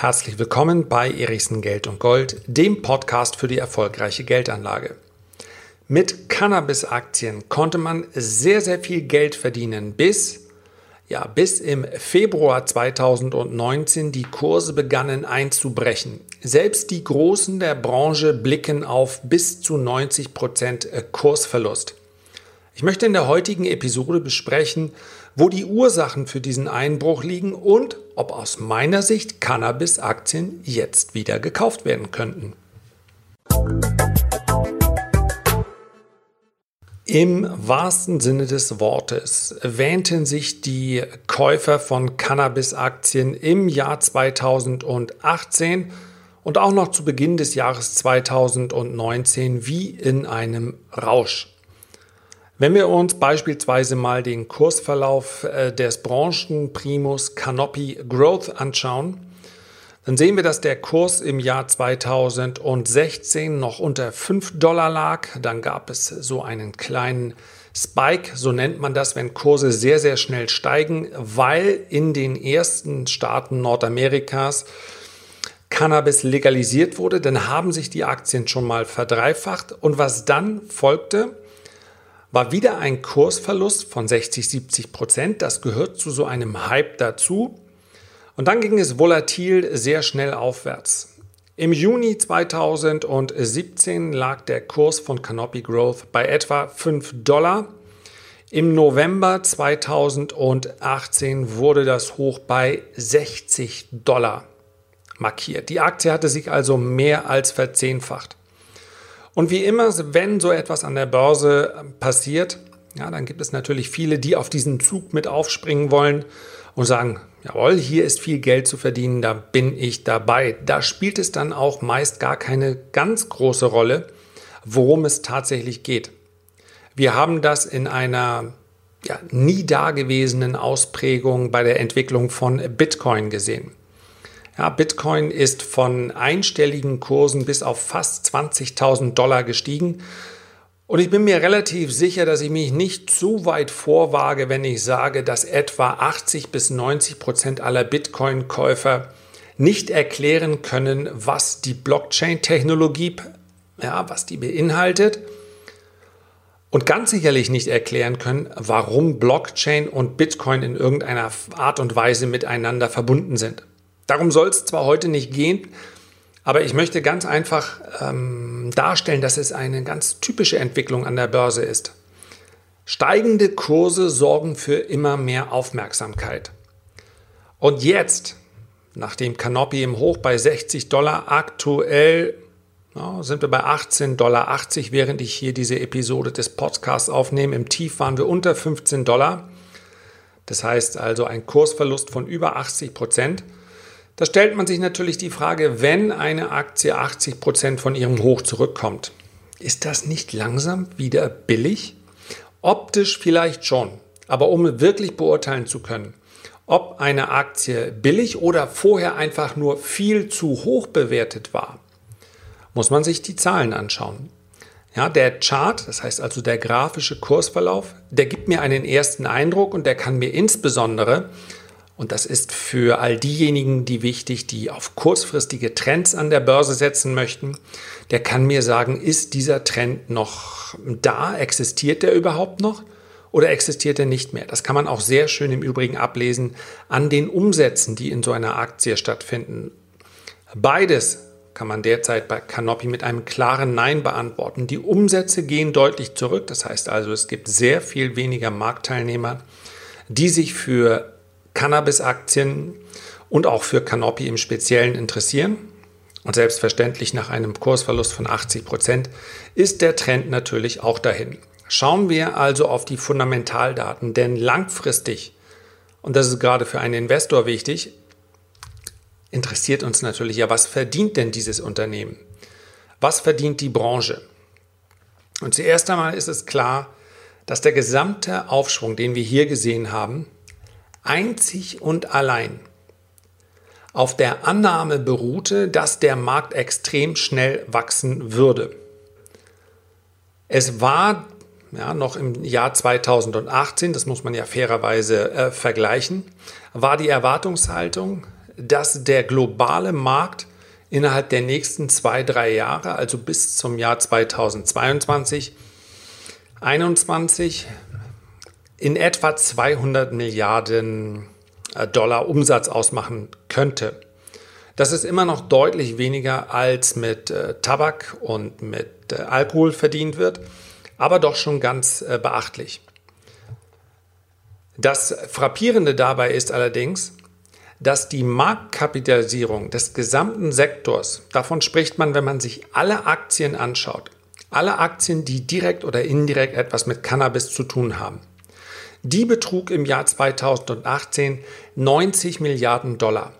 Herzlich willkommen bei Erichsen Geld und Gold, dem Podcast für die erfolgreiche Geldanlage. Mit Cannabis-Aktien konnte man sehr, sehr viel Geld verdienen, bis, ja, bis im Februar 2019 die Kurse begannen einzubrechen. Selbst die Großen der Branche blicken auf bis zu 90 Prozent Kursverlust. Ich möchte in der heutigen Episode besprechen, wo die Ursachen für diesen Einbruch liegen und ob aus meiner Sicht Cannabis-Aktien jetzt wieder gekauft werden könnten. Im wahrsten Sinne des Wortes wähnten sich die Käufer von Cannabis-Aktien im Jahr 2018 und auch noch zu Beginn des Jahres 2019 wie in einem Rausch. Wenn wir uns beispielsweise mal den Kursverlauf äh, des Branchenprimus Canopy Growth anschauen, dann sehen wir, dass der Kurs im Jahr 2016 noch unter 5 Dollar lag. Dann gab es so einen kleinen Spike, so nennt man das, wenn Kurse sehr, sehr schnell steigen, weil in den ersten Staaten Nordamerikas Cannabis legalisiert wurde. Dann haben sich die Aktien schon mal verdreifacht. Und was dann folgte, war wieder ein Kursverlust von 60, 70 Prozent. Das gehört zu so einem Hype dazu. Und dann ging es volatil sehr schnell aufwärts. Im Juni 2017 lag der Kurs von Canopy Growth bei etwa 5 Dollar. Im November 2018 wurde das Hoch bei 60 Dollar markiert. Die Aktie hatte sich also mehr als verzehnfacht. Und wie immer, wenn so etwas an der Börse ähm, passiert, ja, dann gibt es natürlich viele, die auf diesen Zug mit aufspringen wollen und sagen, jawohl, hier ist viel Geld zu verdienen, da bin ich dabei. Da spielt es dann auch meist gar keine ganz große Rolle, worum es tatsächlich geht. Wir haben das in einer ja, nie dagewesenen Ausprägung bei der Entwicklung von Bitcoin gesehen. Ja, Bitcoin ist von einstelligen Kursen bis auf fast 20.000 Dollar gestiegen. Und ich bin mir relativ sicher, dass ich mich nicht zu weit vorwage, wenn ich sage, dass etwa 80 bis 90 Prozent aller Bitcoin-Käufer nicht erklären können, was die Blockchain-Technologie, ja, was die beinhaltet. Und ganz sicherlich nicht erklären können, warum Blockchain und Bitcoin in irgendeiner Art und Weise miteinander verbunden sind. Darum soll es zwar heute nicht gehen, aber ich möchte ganz einfach ähm, darstellen, dass es eine ganz typische Entwicklung an der Börse ist. Steigende Kurse sorgen für immer mehr Aufmerksamkeit. Und jetzt, nachdem Canopy im Hoch bei 60 Dollar aktuell ja, sind wir bei 18,80 Dollar, während ich hier diese Episode des Podcasts aufnehme. Im Tief waren wir unter 15 Dollar. Das heißt also ein Kursverlust von über 80 Prozent. Da stellt man sich natürlich die Frage, wenn eine Aktie 80 Prozent von ihrem Hoch zurückkommt, ist das nicht langsam wieder billig? Optisch vielleicht schon, aber um wirklich beurteilen zu können, ob eine Aktie billig oder vorher einfach nur viel zu hoch bewertet war, muss man sich die Zahlen anschauen. Ja, der Chart, das heißt also der grafische Kursverlauf, der gibt mir einen ersten Eindruck und der kann mir insbesondere und das ist für all diejenigen, die wichtig, die auf kurzfristige Trends an der Börse setzen möchten. Der kann mir sagen, ist dieser Trend noch da? Existiert der überhaupt noch? Oder existiert er nicht mehr? Das kann man auch sehr schön im Übrigen ablesen an den Umsätzen, die in so einer Aktie stattfinden. Beides kann man derzeit bei Canopy mit einem klaren Nein beantworten. Die Umsätze gehen deutlich zurück. Das heißt also, es gibt sehr viel weniger Marktteilnehmer, die sich für Cannabis-Aktien und auch für Canopy im Speziellen interessieren. Und selbstverständlich nach einem Kursverlust von 80 Prozent ist der Trend natürlich auch dahin. Schauen wir also auf die Fundamentaldaten, denn langfristig, und das ist gerade für einen Investor wichtig, interessiert uns natürlich ja, was verdient denn dieses Unternehmen? Was verdient die Branche? Und zuerst einmal ist es klar, dass der gesamte Aufschwung, den wir hier gesehen haben, einzig und allein auf der Annahme beruhte, dass der Markt extrem schnell wachsen würde. Es war ja, noch im Jahr 2018, das muss man ja fairerweise äh, vergleichen, war die Erwartungshaltung, dass der globale Markt innerhalb der nächsten zwei, drei Jahre, also bis zum Jahr 2022, 2021, in etwa 200 Milliarden äh, Dollar Umsatz ausmachen könnte. Das ist immer noch deutlich weniger als mit äh, Tabak und mit äh, Alkohol verdient wird, aber doch schon ganz äh, beachtlich. Das Frappierende dabei ist allerdings, dass die Marktkapitalisierung des gesamten Sektors, davon spricht man, wenn man sich alle Aktien anschaut, alle Aktien, die direkt oder indirekt etwas mit Cannabis zu tun haben, die betrug im Jahr 2018 90 Milliarden Dollar.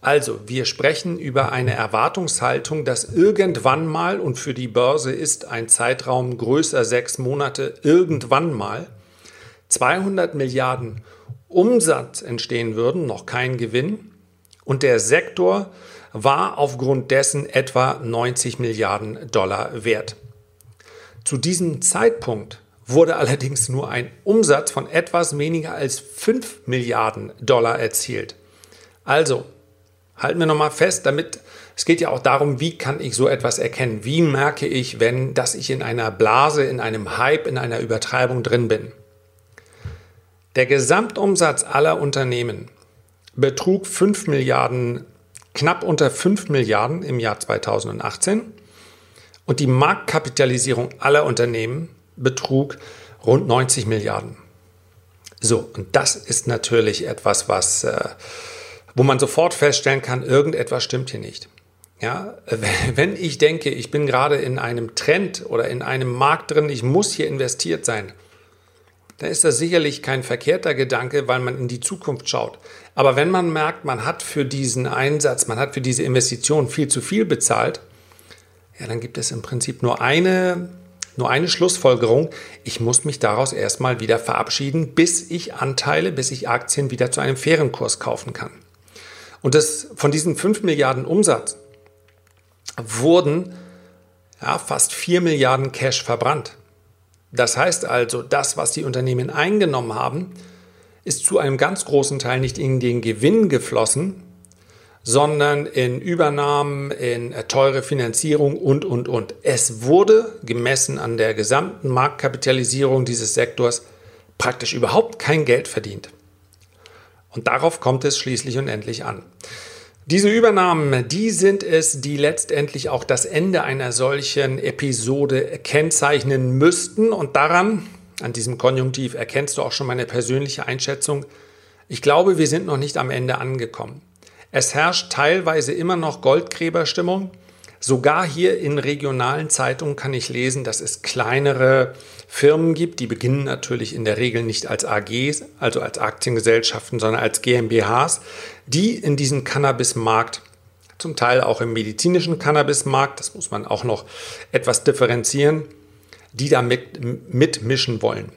Also, wir sprechen über eine Erwartungshaltung, dass irgendwann mal, und für die Börse ist ein Zeitraum größer sechs Monate, irgendwann mal 200 Milliarden Umsatz entstehen würden, noch kein Gewinn. Und der Sektor war aufgrund dessen etwa 90 Milliarden Dollar wert. Zu diesem Zeitpunkt wurde allerdings nur ein Umsatz von etwas weniger als 5 Milliarden Dollar erzielt. Also, halten wir nochmal fest, damit es geht ja auch darum, wie kann ich so etwas erkennen? Wie merke ich, wenn, dass ich in einer Blase, in einem Hype, in einer Übertreibung drin bin? Der Gesamtumsatz aller Unternehmen betrug 5 Milliarden, knapp unter 5 Milliarden im Jahr 2018 und die Marktkapitalisierung aller Unternehmen betrug rund 90 Milliarden. So, und das ist natürlich etwas, was, äh, wo man sofort feststellen kann, irgendetwas stimmt hier nicht. Ja, wenn ich denke, ich bin gerade in einem Trend oder in einem Markt drin, ich muss hier investiert sein, dann ist das sicherlich kein verkehrter Gedanke, weil man in die Zukunft schaut. Aber wenn man merkt, man hat für diesen Einsatz, man hat für diese Investition viel zu viel bezahlt, ja, dann gibt es im Prinzip nur eine, nur eine Schlussfolgerung. Ich muss mich daraus erstmal wieder verabschieden, bis ich Anteile, bis ich Aktien wieder zu einem fairen Kurs kaufen kann. Und das, von diesen 5 Milliarden Umsatz wurden ja, fast 4 Milliarden Cash verbrannt. Das heißt also, das, was die Unternehmen eingenommen haben, ist zu einem ganz großen Teil nicht in den Gewinn geflossen, sondern in Übernahmen, in teure Finanzierung und, und, und. Es wurde gemessen an der gesamten Marktkapitalisierung dieses Sektors praktisch überhaupt kein Geld verdient. Und darauf kommt es schließlich und endlich an. Diese Übernahmen, die sind es, die letztendlich auch das Ende einer solchen Episode kennzeichnen müssten. Und daran, an diesem Konjunktiv, erkennst du auch schon meine persönliche Einschätzung. Ich glaube, wir sind noch nicht am Ende angekommen. Es herrscht teilweise immer noch Goldgräberstimmung. Sogar hier in regionalen Zeitungen kann ich lesen, dass es kleinere Firmen gibt, die beginnen natürlich in der Regel nicht als AGs, also als Aktiengesellschaften, sondern als GmbHs, die in diesem Cannabismarkt, zum Teil auch im medizinischen Cannabismarkt, das muss man auch noch etwas differenzieren, die da mit, mitmischen wollen.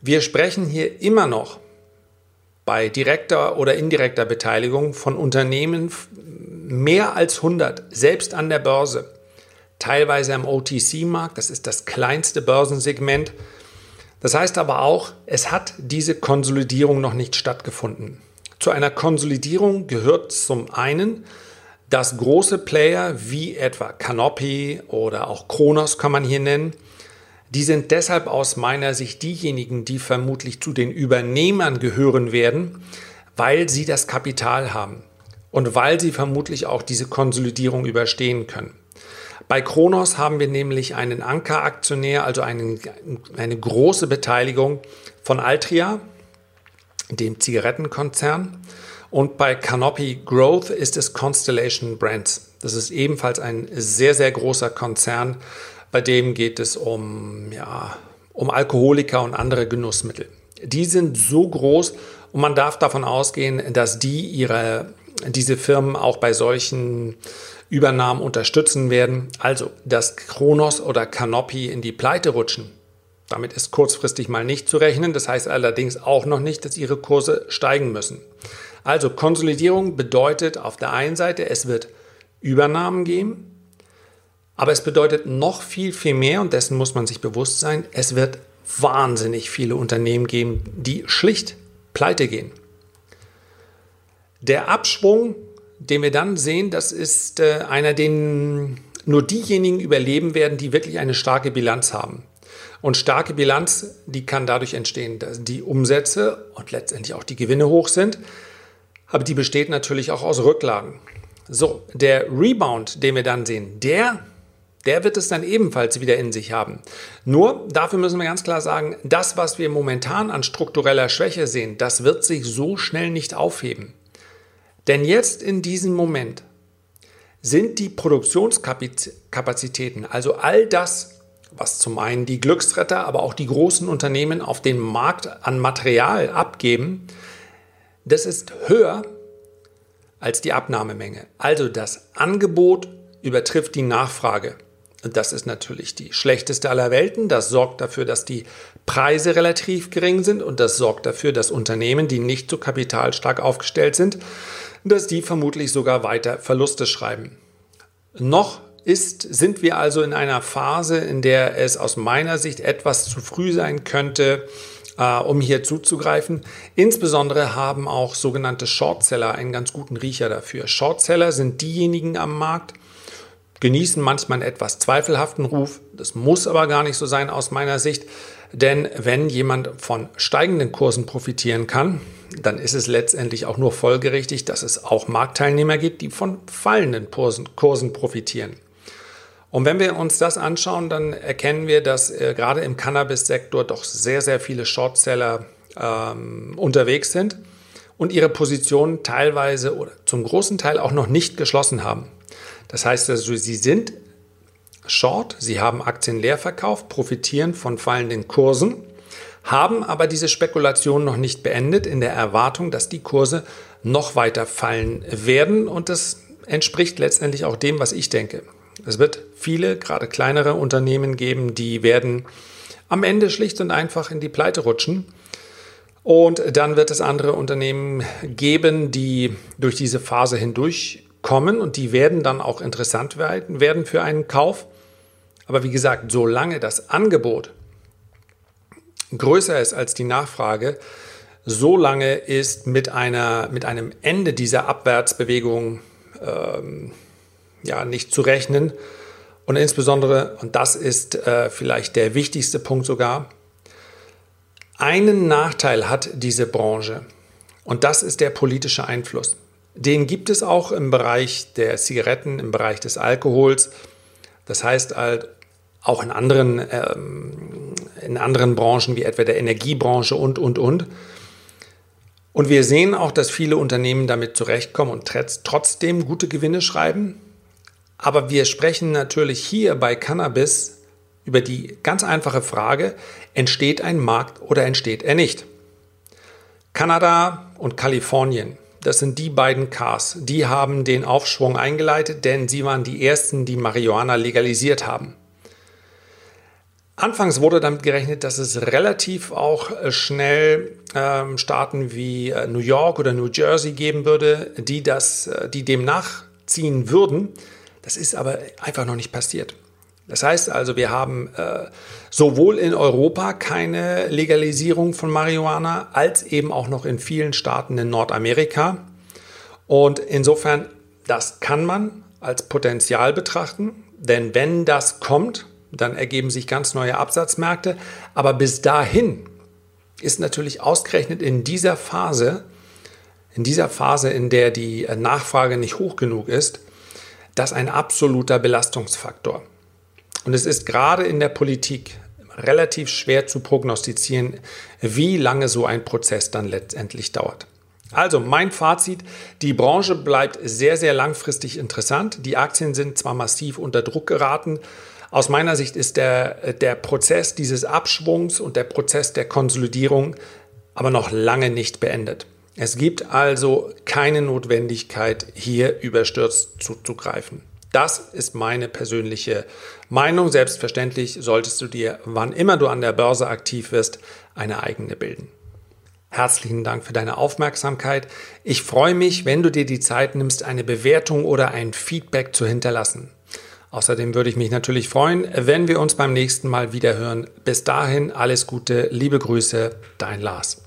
Wir sprechen hier immer noch bei direkter oder indirekter Beteiligung von Unternehmen mehr als 100, selbst an der Börse, teilweise am OTC-Markt, das ist das kleinste Börsensegment. Das heißt aber auch, es hat diese Konsolidierung noch nicht stattgefunden. Zu einer Konsolidierung gehört zum einen, dass große Player wie etwa Canopy oder auch Kronos kann man hier nennen, die sind deshalb aus meiner Sicht diejenigen, die vermutlich zu den Übernehmern gehören werden, weil sie das Kapital haben und weil sie vermutlich auch diese Konsolidierung überstehen können. Bei Kronos haben wir nämlich einen Ankeraktionär, also einen, eine große Beteiligung von Altria, dem Zigarettenkonzern. Und bei Canopy Growth ist es Constellation Brands. Das ist ebenfalls ein sehr, sehr großer Konzern. Bei dem geht es um, ja, um Alkoholiker und andere Genussmittel. Die sind so groß und man darf davon ausgehen, dass die ihre diese Firmen auch bei solchen Übernahmen unterstützen werden. Also, dass Kronos oder Canopy in die Pleite rutschen, damit ist kurzfristig mal nicht zu rechnen. Das heißt allerdings auch noch nicht, dass ihre Kurse steigen müssen. Also Konsolidierung bedeutet auf der einen Seite, es wird Übernahmen geben. Aber es bedeutet noch viel, viel mehr und dessen muss man sich bewusst sein. Es wird wahnsinnig viele Unternehmen geben, die schlicht pleite gehen. Der Abschwung, den wir dann sehen, das ist äh, einer, den nur diejenigen überleben werden, die wirklich eine starke Bilanz haben. Und starke Bilanz, die kann dadurch entstehen, dass die Umsätze und letztendlich auch die Gewinne hoch sind. Aber die besteht natürlich auch aus Rücklagen. So, der Rebound, den wir dann sehen, der der wird es dann ebenfalls wieder in sich haben. Nur, dafür müssen wir ganz klar sagen, das, was wir momentan an struktureller Schwäche sehen, das wird sich so schnell nicht aufheben. Denn jetzt in diesem Moment sind die Produktionskapazitäten, also all das, was zum einen die Glücksretter, aber auch die großen Unternehmen auf den Markt an Material abgeben, das ist höher als die Abnahmemenge. Also das Angebot übertrifft die Nachfrage. Das ist natürlich die schlechteste aller Welten. Das sorgt dafür, dass die Preise relativ gering sind und das sorgt dafür, dass Unternehmen, die nicht so kapitalstark aufgestellt sind, dass die vermutlich sogar weiter Verluste schreiben. Noch ist, sind wir also in einer Phase, in der es aus meiner Sicht etwas zu früh sein könnte, äh, um hier zuzugreifen. Insbesondere haben auch sogenannte Shortseller einen ganz guten Riecher dafür. Shortseller sind diejenigen am Markt, genießen manchmal einen etwas zweifelhaften Ruf. Das muss aber gar nicht so sein aus meiner Sicht. Denn wenn jemand von steigenden Kursen profitieren kann, dann ist es letztendlich auch nur folgerichtig, dass es auch Marktteilnehmer gibt, die von fallenden Kursen, profitieren. Und wenn wir uns das anschauen, dann erkennen wir, dass äh, gerade im Cannabis-Sektor doch sehr, sehr viele Shortseller ähm, unterwegs sind und ihre Positionen teilweise oder zum großen Teil auch noch nicht geschlossen haben. Das heißt also, sie sind short, sie haben Aktien leer verkauft, profitieren von fallenden Kursen, haben aber diese Spekulation noch nicht beendet in der Erwartung, dass die Kurse noch weiter fallen werden und das entspricht letztendlich auch dem, was ich denke. Es wird viele, gerade kleinere Unternehmen geben, die werden am Ende schlicht und einfach in die Pleite rutschen. Und dann wird es andere Unternehmen geben, die durch diese Phase hindurch kommen und die werden dann auch interessant werden für einen Kauf. Aber wie gesagt, solange das Angebot größer ist als die Nachfrage, solange ist mit, einer, mit einem Ende dieser Abwärtsbewegung ähm, ja, nicht zu rechnen. Und insbesondere, und das ist äh, vielleicht der wichtigste Punkt sogar, einen Nachteil hat diese Branche und das ist der politische Einfluss. Den gibt es auch im Bereich der Zigaretten, im Bereich des Alkohols. Das heißt halt auch in anderen, ähm, in anderen Branchen wie etwa der Energiebranche und, und, und. Und wir sehen auch, dass viele Unternehmen damit zurechtkommen und trotzdem gute Gewinne schreiben. Aber wir sprechen natürlich hier bei Cannabis über die ganz einfache Frage, entsteht ein Markt oder entsteht er nicht? Kanada und Kalifornien das sind die beiden Cars. Die haben den Aufschwung eingeleitet, denn sie waren die ersten, die Marihuana legalisiert haben. Anfangs wurde damit gerechnet, dass es relativ auch äh, schnell ähm, Staaten wie äh, New York oder New Jersey geben würde, die, das, äh, die dem nachziehen würden. Das ist aber einfach noch nicht passiert. Das heißt also, wir haben äh, sowohl in Europa keine Legalisierung von Marihuana als eben auch noch in vielen Staaten in Nordamerika. Und insofern, das kann man als Potenzial betrachten, denn wenn das kommt, dann ergeben sich ganz neue Absatzmärkte. Aber bis dahin ist natürlich ausgerechnet in dieser Phase, in dieser Phase, in der die Nachfrage nicht hoch genug ist, das ein absoluter Belastungsfaktor. Und es ist gerade in der Politik relativ schwer zu prognostizieren, wie lange so ein Prozess dann letztendlich dauert. Also mein Fazit, die Branche bleibt sehr, sehr langfristig interessant. Die Aktien sind zwar massiv unter Druck geraten, aus meiner Sicht ist der, der Prozess dieses Abschwungs und der Prozess der Konsolidierung aber noch lange nicht beendet. Es gibt also keine Notwendigkeit, hier überstürzt zuzugreifen. Das ist meine persönliche Meinung. Selbstverständlich solltest du dir, wann immer du an der Börse aktiv wirst, eine eigene bilden. Herzlichen Dank für deine Aufmerksamkeit. Ich freue mich, wenn du dir die Zeit nimmst, eine Bewertung oder ein Feedback zu hinterlassen. Außerdem würde ich mich natürlich freuen, wenn wir uns beim nächsten Mal wieder hören. Bis dahin alles Gute, liebe Grüße, dein Lars.